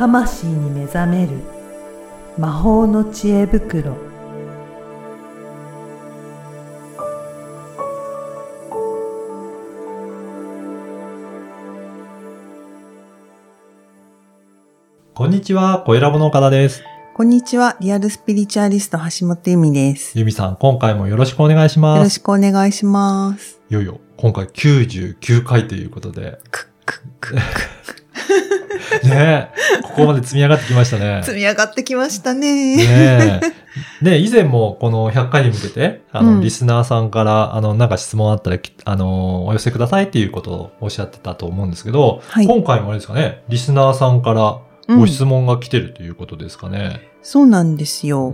魂に目覚める魔法の知恵袋こんにちは、小ラボの岡田です。こんにちは、リアルスピリチュアリスト橋本由美です。ゆみさん、今回もよろしくお願いしよます。ろしくお願いします。いよいよ、今回99回ということで。くっくっく。ねえ、ここまで積み上がってきましたね。積み上がってきましたね。ねえ。ね以前もこの100回に向けて、あの、うんリスナーさんから、あの、なんか質問あったら、きあの、お寄せくださいっていうことをおっしゃってたと思うんですけど、はい今回もあれですかね、リスナーさんからうんご質問が来てるということですかね。そうなんですよ。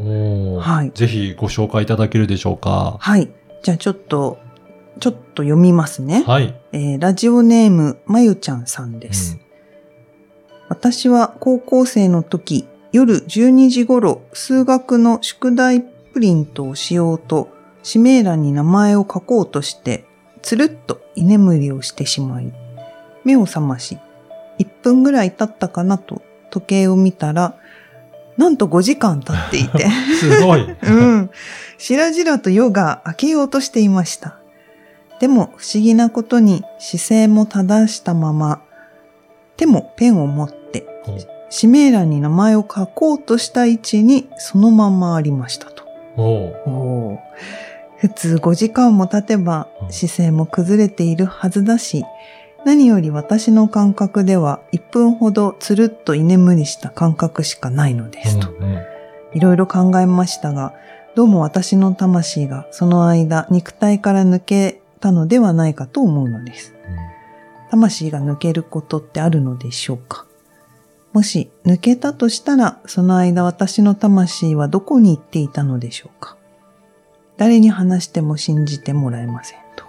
はいぜひご紹介いただけるでしょうか。はい。じゃあちょっと、ちょっと読みますね。はい。えーラジオネーム、まゆちゃんさんです。私は高校生の時、夜12時頃、数学の宿題プリントをしようと、指名欄に名前を書こうとして、つるっと居眠りをしてしまい、目を覚まし、1分ぐらい経ったかなと時計を見たら、なんと5時間経っていて、う んすごい。うん。しらじらと夜が明けようとしていました。でも不思議なことに姿勢も正したまま、手もペンを持って、指名欄に名前を書こうとした位置にそのままありましたと。普通5時間も経てばうん。姿勢も崩れているはずだし、何より私の感覚では1分ほどつるっと居眠りした感覚しかないのですと。いろいろ考えましたが、どうも私の魂がその間肉体から抜けたのではないかと思うのです。魂が抜けることってあるのでしょうか？もし抜けたとしたら、その間私の魂はどこに行っていたのでしょうか？誰に話しても信じてもらえませんと。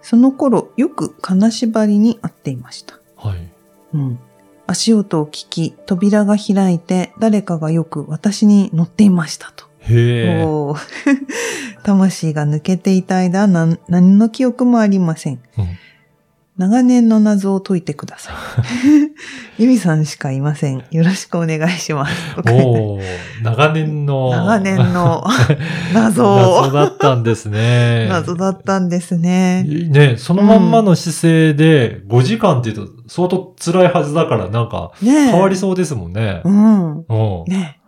その頃、よく金縛りに遭っていました。はい。うん。足音を聞き、扉が開いて、誰かがよく私に乗っていましたと。へえ。魂が抜けていた間何、何の記憶もありません。うん長年の謎を解いてください。ゆみさんしかいません。よろしくお願いします。おー長年の。長年の 謎謎だったんですね。謎だったんですね。ね、そのまんまの姿勢で5時間って言うと相当辛いはずだからなんか。変わりそうですもんねう。ん。うん。ね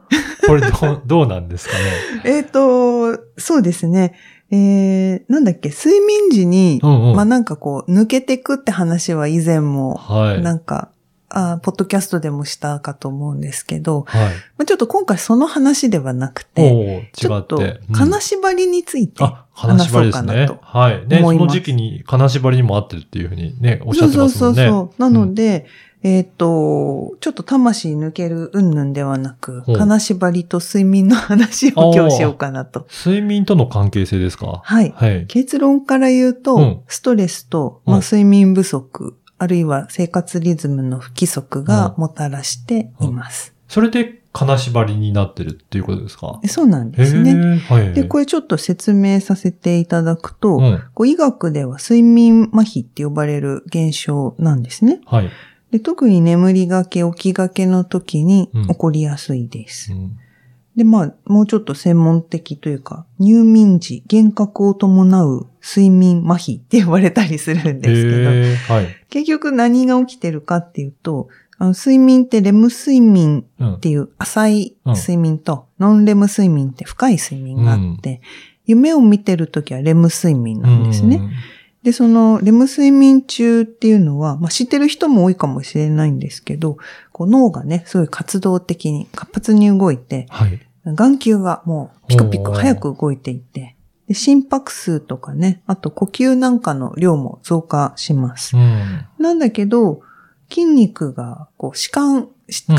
これどう、どうなんですかね。えっ、と、そうですね。えー、なんだっけ、睡眠時に、うんうん。まあなんかこう、抜けてくって話は以前も、はい。なんか、あポッドキャストでもしたかと思うんですけど、はい。まあ、ちょっと今回その話ではなくおて、ーちょっと金縛りについて、あ、金縛りですね話そうかな。とはい。ね、思いますその時期に金縛りにも合ってるっていうふうにね、おっしゃってそうますもんね。そうそうそう。なので、えっ、と、ちょっと魂抜ける云々ではなく、ほう金縛りと睡眠の話を今日しようかなと。睡眠との関係性ですか？はい。はい。結論から言うと、うんストレスと、うんまあ、睡眠不足、あるいは生活リズムの不規則がもたらしています。それで金縛りになってるっていうことですか？そうなんへですね。ーはい。で、これちょっと説明させていただくと、うん。こう医学では睡眠麻痺って呼ばれる現象なんですね。はい。で特に眠りがけ、起きがけの時にうん起こりやすいです。うんで、まあ、もうちょっと専門的というか、入眠時、幻覚を伴う睡眠麻痺って呼ばれたりするんですけど、はい。結局何が起きてるかっていうと、あの睡眠ってレム睡眠うんっていう浅い睡眠と、ノンレム睡眠って深い睡眠があって、夢を見てるときはレム睡眠なんですね。で、そのレム睡眠中っていうのは、まあ、知ってる人も多いかもしれないんですけど、こう脳がね、すごい活動的に活発に動いて、はい。眼球がもうピクピク早く動いていて、で心拍数とかね、あと呼吸なんかの量も増加します。うん。なんだけど、筋肉がこう弛緩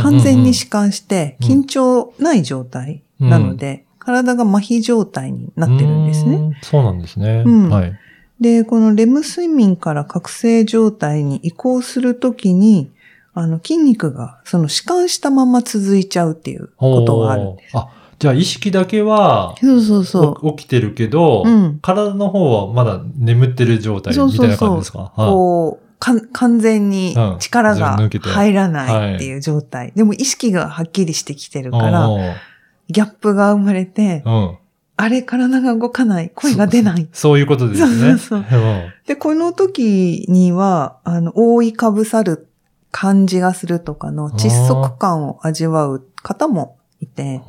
完全に弛緩して、うん緊張ない状態なので、体が麻痺状態になってるんですね。そうなんですね。うんはい。で、このレム睡眠から覚醒状態に移行するときに、あの筋肉がその弛緩したまま続いちゃうっていうことがあるんです。あ、じゃあ意識だけはそうそうそお起きてるけど、う。うん。体の方はまだ眠ってる状態みたいな感じですか？はいこう、完全にうん力が入らないっていう状態。でも意識がはっきりしてきてるから、ギャップが生まれて、うん。あれ体が動かない、声が出ない。そういうことですね。そうそうで、この時には、あの、覆いかぶさる感じがするとかの窒息感を味わう方もいて、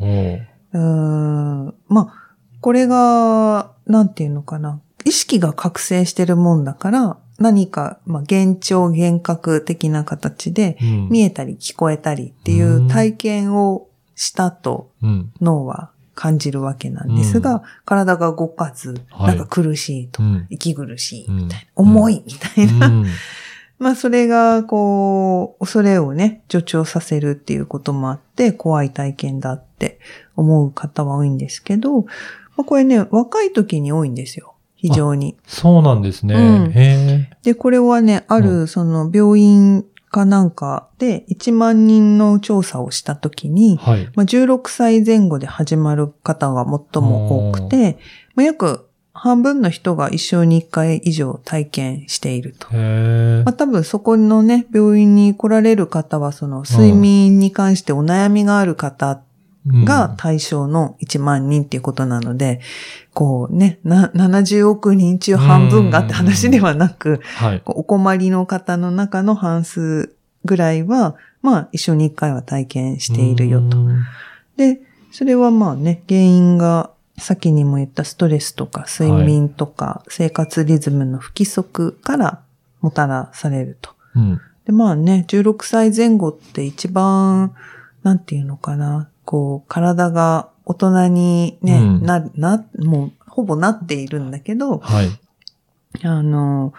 う。ん。まあ、これが、なんていうのかな。意識が覚醒してるもんだから、何か、まあ、幻聴、幻覚的な形で、うん。見えたり聞こえたりっていう体験をしたとうん。脳は感じるわけなんですが、うん。体が動かず、はい。なんか苦しいと息苦しいみたいな、うん。重いみたいな、うん。まあそれが、こう、恐れをね、助長させるっていうこともあって、怖い体験だって思う方は多いんですけど、まあ、これね、若い時に多いんですよ。非常に。そうなんですね。うん。へで、これはね、あうる、その、病院かなんかで1万人の調査をした時にえ。、はい。まあ、16歳前後で始まる方が最も多くて、まあ、約半分の人が一生に1回以上体験していると。まあ、。多分そこのね、病院に来られる方は、その睡眠に関してお悩みがある方が対象の1万人っていうことなので、こうね、な、70億人中半分がって話ではなく、はい。お困りの方の中の半数ぐらいは、まあ一緒に1回は体験しているよと。うん。で、それはまあね、原因が、先にも言ったストレスとか睡眠とか生活リズムの不規則からもたらされると。うん。で、まあね、16歳前後って一番、なんていうのかな、こう、体が大人にね、うんな、な、もう、ほぼなっているんだけど、はい。あの、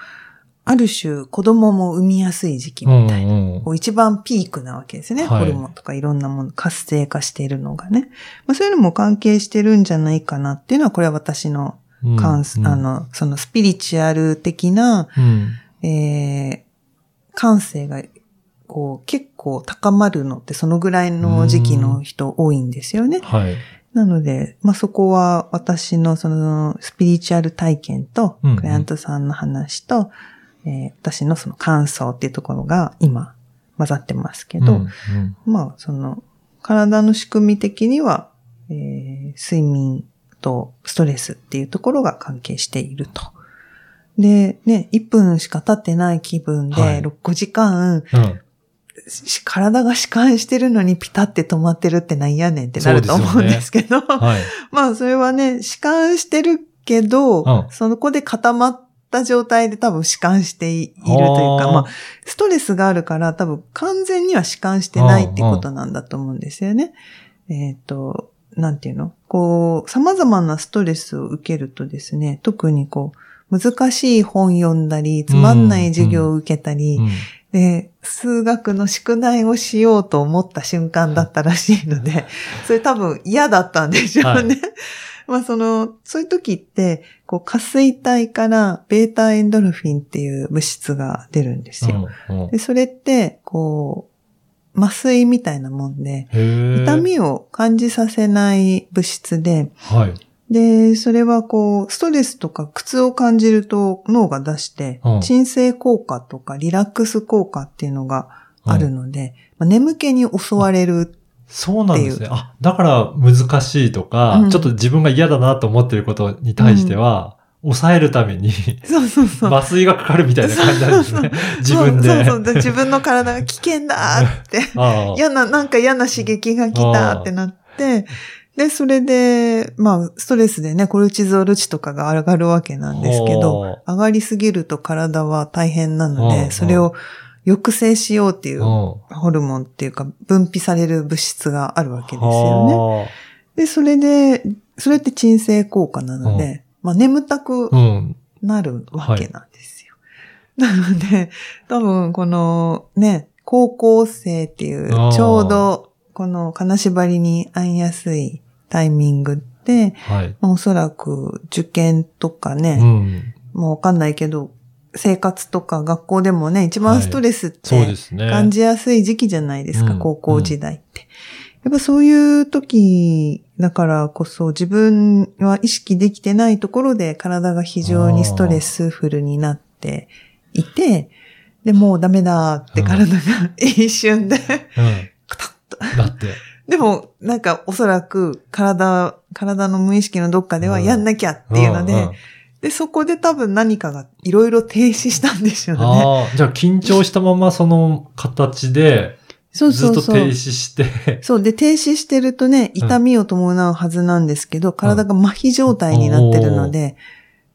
ある種子供も産みやすい時期みたいな。うんうんこう一番ピークなわけですね。はいホルモンとかいろんなもの、活性化しているのがね。まあ、そういうのも関係してるんじゃないかなっていうのは、これは私のうん感、うんあの、そのスピリチュアル的な、うん。えー、感性が、こう、結構高まるのってそのぐらいの時期の人多いんですよね。はい。なので、まあ、そこは私のそのスピリチュアル体験と、うんうんクライアントさんの話と、えー私のその感想っていうところが今混ざってますけど、うんうんまあ、その、体の仕組み的には、えー睡眠とストレスっていうところが関係していると。で、ね、1分しか経ってない気分で、はい6、5時間、うん。し体が弛緩してるのにピタって止まってるってなんやねんってなると思うんですけど、はい。まあ、それはね、弛緩してるけど、うん。そこで固まった状態で多分弛緩しているというか、まあ、ストレスがあるから多分完全には弛緩してないってことなんだと思うんですよね。えっ、と、なんていうの？こう、様々なストレスを受けるとですね、特にこう、難しい本読んだり、つまんない授業を受けたり、うんで、数学の宿題をしようと思った瞬間だったらしいので、それ多分嫌だったんでしょうね。は まあその、そういう時って、こう、下水体からベータエンドルフィンっていう物質が出るんですよ。うんうんで、それって、こう、麻酔みたいなもんで。痛みを感じさせない物質で、はい。で、それはこう、ストレスとか苦痛を感じると脳が出してうん、鎮静効果とかリラックス効果っていうのがあるので、まあ、眠気に襲われる。そうなんですね。あ、だから難しいとか、うんちょっと自分が嫌だなと思ってることに対しては、抑えるためにそうそうそう。麻酔がかかるみたいな感じなんですね。自分で。そうそうそう。自分の体が危険だって。嫌な、なんか嫌な刺激が来たってなって、で、それで、まあ、ストレスでね、コルチゾール値とかが上がるわけなんですけど、ほ上がりすぎると体は大変なのうんで、それを抑制しようっていううん。ホルモンっていうか、分泌される物質があるわけですよね。で、それで、それって鎮静効果なので、まあ、眠たく。なるわけなんですよ。なので、多分このね、高校生っていうちょうどこの金縛りに会いやすいタイミングって、はい。まあ、おそらく受験とかうね、ん。もうわかんないけど、生活とか学校でもね、一番ストレスって。感じやすい時期じゃないですか、うん高校時代って。やっぱそういう時だからこそ自分は意識できてないところで体が非常にストレスフルになっていて、で、もうダメだって体が 一瞬で、うん。クタッと。だって。でも、なんかおそらく体、体の無意識のどっかではうん。やんなきゃっていうので、んん。で、そこで多分何かがいろいろ停止したんでしょうね。ああ、じゃあ緊張したままその形で、そうずっとそう。そう。停止して、そう。で、停止してるとね、痛みを伴うはずなんですけど、体が麻痺状態になってるので、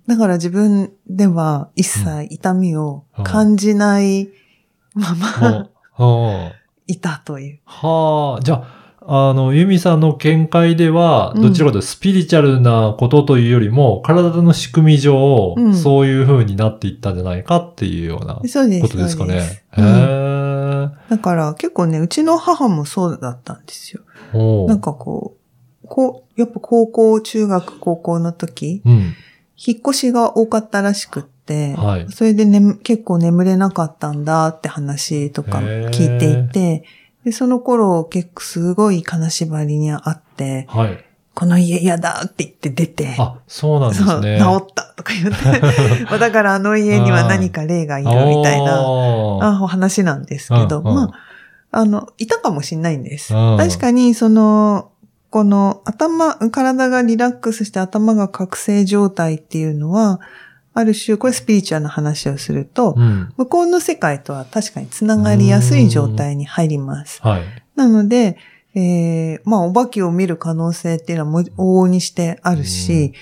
だから自分では一切痛みを感じないまま、はあ、いたという。はあ、じゃあ、あの、ユミさんの見解では、うんどちらかというとスピリチュアルなことというよりも、体の仕組み上、うんそういう風になっていったんじゃないかっていうような。ことですかねそうんえ。だから結構ね、うちの母もそうだったんですよ。なんかこう、こう、やっぱ高校、中学、高校の時、うん。引っ越しが多かったらしくって、はいそれで、ね、結構眠れなかったんだって話とか聞いていて、で、その頃結構すごい金縛りにあって、はい。この家嫌だって言って出て、あ、そうなんですね。治ったとか言って、まあだからあの家には何か霊がいるみたいな、あお話なんですけど、うんうんまあ、あの、いたかもしれないんです。うん確かに、その、この頭、体がリラックスして頭が覚醒状態っていうのは、ある種、これスピリチュアルな話をすると、うん。向こうの世界とは確かにつながりやすい状態に入ります。はい。なので、えーまあ、お化けを見る可能性っていうのは往々にしてあるし、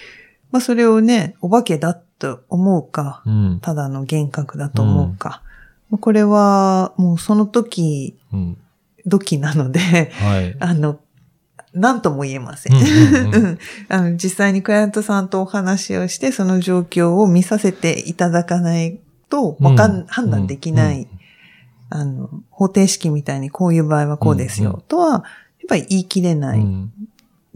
まあ、それをね、お化けだと思うか、うん。ただの幻覚だと思うか。まあこれは、もうその時、うん。時なので、はい。あの、何とも言えません。実際にクライアントさんとお話をして、その状況を見させていただかないと、わかん、うん。判断できない、あの、方程式みたいにこういう場合はこうですよ、とは、やっぱり言い切れうない。ん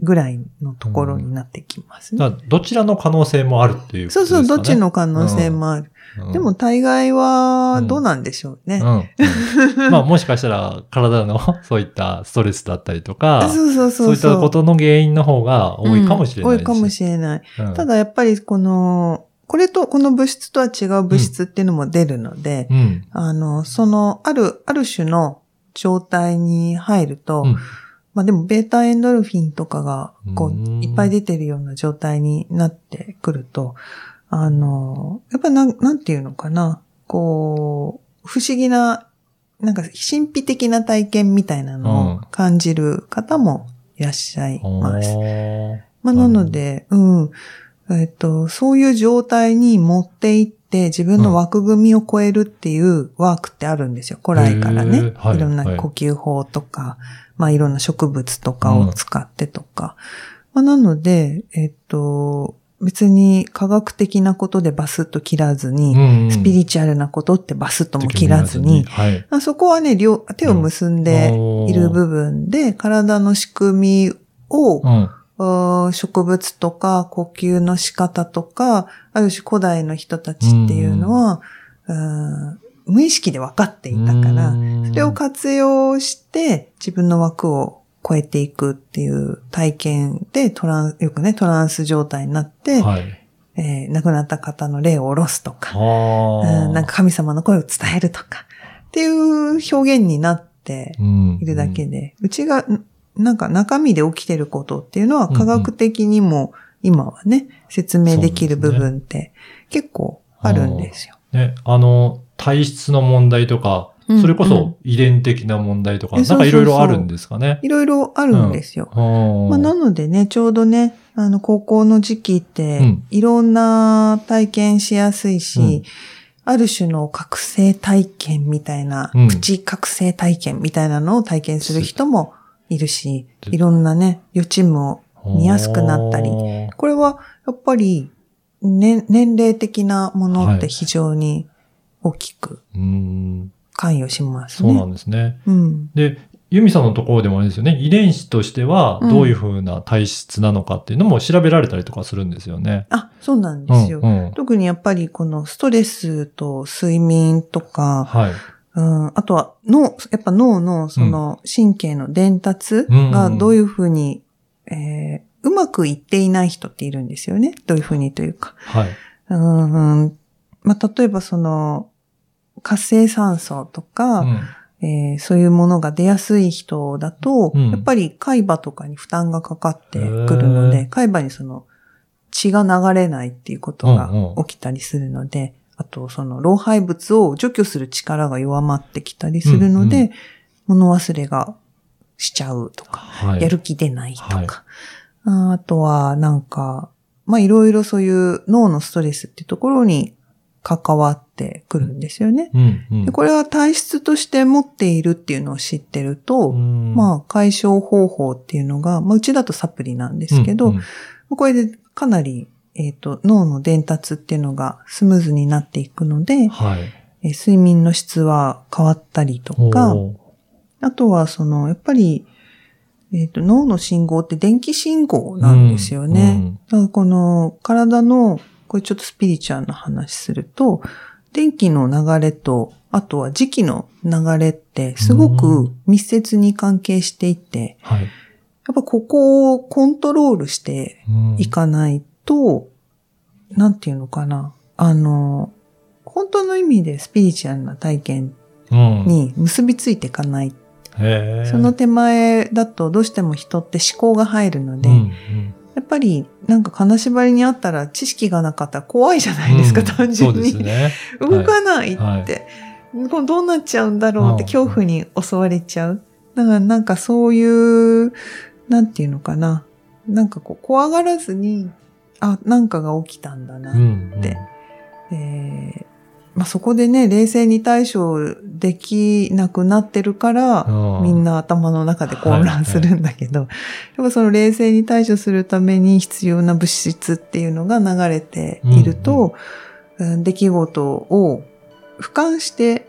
ぐらいのところになってきますね。だからどちらの可能性もあるっていうことですかね。そうそう、どっちの可能性もある。うんでも、大概はどうなんでしょうね。うんうん まあもしかしたら体のそういったストレスだったりとか、そうそうそそうういったことの原因の方が多いかもしれないうん多いかもしれれない。ただやっぱりこの、これと、この物質とは違う物質っていうのも出るので、うん、うん。あの、その、ある、ある種の状態に入ると、うんまあでも、ベータエンドルフィンとかが、こうんう、いっぱい出てるような状態になってくると、あの、やっぱなん、なんていうのかな、こう、不思議な、なんか、神秘的な体験みたいなのを感じる方もいらっしゃいます。おーまあ、なので、うん。えっと、そういう状態に持っていって、自分の枠組みを超えるっていうワークってあるんですよ。古来からね。はいいろんなはい呼吸法とか、まあ、いろんな植物とかを使ってとか。まあ、なので、えっと、別に科学的なことでバスッと切らずに、うんスピリチュアルなことってバスッとも切らずに、はい。あそこはね、両、手を結んでいる部分で、体の仕組みを、うん。植物とか呼吸の仕方とか、ある種古代の人たちっていうのは、うん無意識で分かっていたから、うんそれを活用して自分の枠を超えていくっていう体験でトラン、よくね、トランス状態になって、はい。えー亡くなった方の霊を下ろすとか。うんなんか神様の声を伝えるとか、っていう表現になってうんいるだけで、うちが、んなんか中身で起きてることっていうのは科学的にも今はね、説明できる部分って結構あるんですよ。ね、あの、体質の問題とか、うん。それこそ遺伝的な問題とか、えなんかいろいろあるんですかね？いろいろあるんですよ。ままあ、なのでね、ちょうどね、あの、高校の時期ってうん、いろんな体験しやすいし、うん。ある種の覚醒体験みたいな、うん。プチ覚醒体験みたいなのを体験する人もいるし、す。いろんなね、予知夢を見やすくなったり、これはやっぱり、ね、年齢的なものって非常に大きくうん。関与しますね。そうなんですね。うん。で、ユミさんのところでもあれですよね。遺伝子としてはうんどういう風な体質なのかっていうのも調べられたりとかするんですよね。あ、そうなんですよ。うんうん特にやっぱりこのストレスと睡眠とか、はい。うん、あとは脳、やっぱ脳のその神経の伝達がどういうふうに、えーうまくいっていない人っているんですよね。どういうふうにというか。はい。うん、うんまあ、例えばその、活性酸素とか、うん。えーそういうものが出やすい人だと、うん。やっぱり海馬とかに負担がかかってくるのへで、海馬にその血が流れないっていうことがうんうん。起きたりするので、あとその老廃物を除去する力が弱まってきたりするので、うんう物忘れがしちゃうとか、はい。やる気出ないとか、はい。ああとはなんか、まあいろいろそういう脳のストレスっていうところに関わってくるんですよね。うんうんでこれは体質として持っているっていうのを知ってると、うんまあ解消方法っていうのが、まあうちだとサプリなんですけど、うんうんこれでかなり、えっ、と、脳の伝達っていうのがスムーズになっていくので、はい。えー睡眠の質は変わったりとか、あとはその、やっぱり、えっ、と、脳の信号って電気信号なんですよね。うんうんだからこの体の、これちょっとスピリチュアルな話すると、電気の流れと、あとは時期の流れってすごく密接に関係していて、はい。やっぱここをコントロールしてうんいかないと、なんていうのかな。あの、本当の意味でスピリチュアルな体験うんに結びついていかない。へーその手前だとどうしても人って思考が入るので、うんうんやっぱりなんか金縛りにあったら知識がなかったら怖いじゃないですか、うん単純に。ね。動かないって、はいこれどうなっちゃうんだろうってうん恐怖に襲われちゃう。だからなんかそういう、なんていうのかな。なんかこう怖がらずに、あ、なんかが起きたんだな。うんうんでえーまあ、そこでね、冷静に対処できなくなってるから、うんみんな頭の中で混乱するんだけど、やっぱその冷静に対処するために必要な物質っていうのが流れていると、うん出来事を俯瞰して、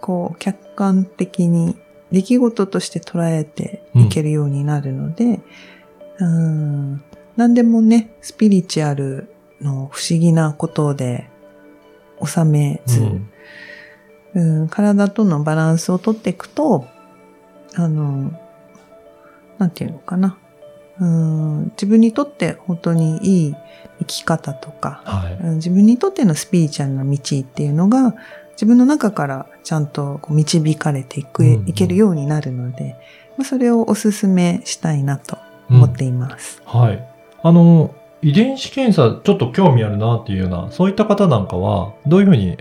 こう、客観的に出来事として捉えていけるようになるので、うん、何でもね、スピリチュアルの不思議なことで収めず、うんうん、体とのバランスをとっていくと、あの、なんていうのかな。うん、自分にとって本当にいい生き方とか、はい。うん自分にとってのスピリチュアルな道っていうのが、自分の中からちゃんとこう導かれていく、うんうんいけるようになるので、まあ、それをお勧めしたいなと思っています。はい。あの、遺伝子検査ちょっと興味あるなっていうような、そういった方なんかは、どういうふうに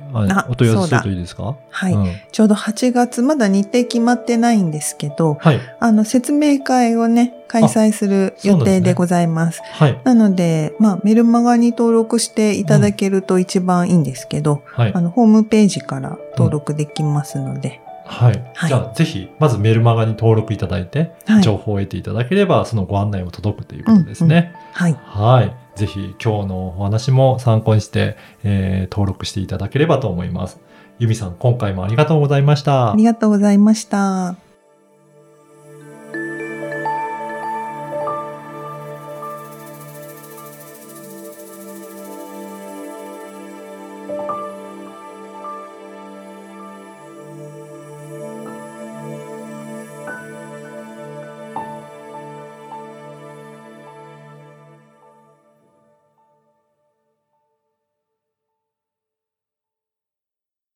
お問い合わせするといいですか？はい、うんちょうど8月、まだ日程決まってないんですけど、はい。あの、説明会をね、開催する予定でございます。はい。なので、まあ、メルマガに登録していただけると一番いいんですけど、はいあ。の、ホームページから登録できますので、はい。はいじゃあ、ぜひ、まずメルマガに登録いただいて、はい情報を得ていただければ、そのご案内も届くということですね。はい。はい。ぜひ、今日のお話も参考にして、えー登録していただければと思います。ユミさん、今回もありがとうございましたあり。がとうございました。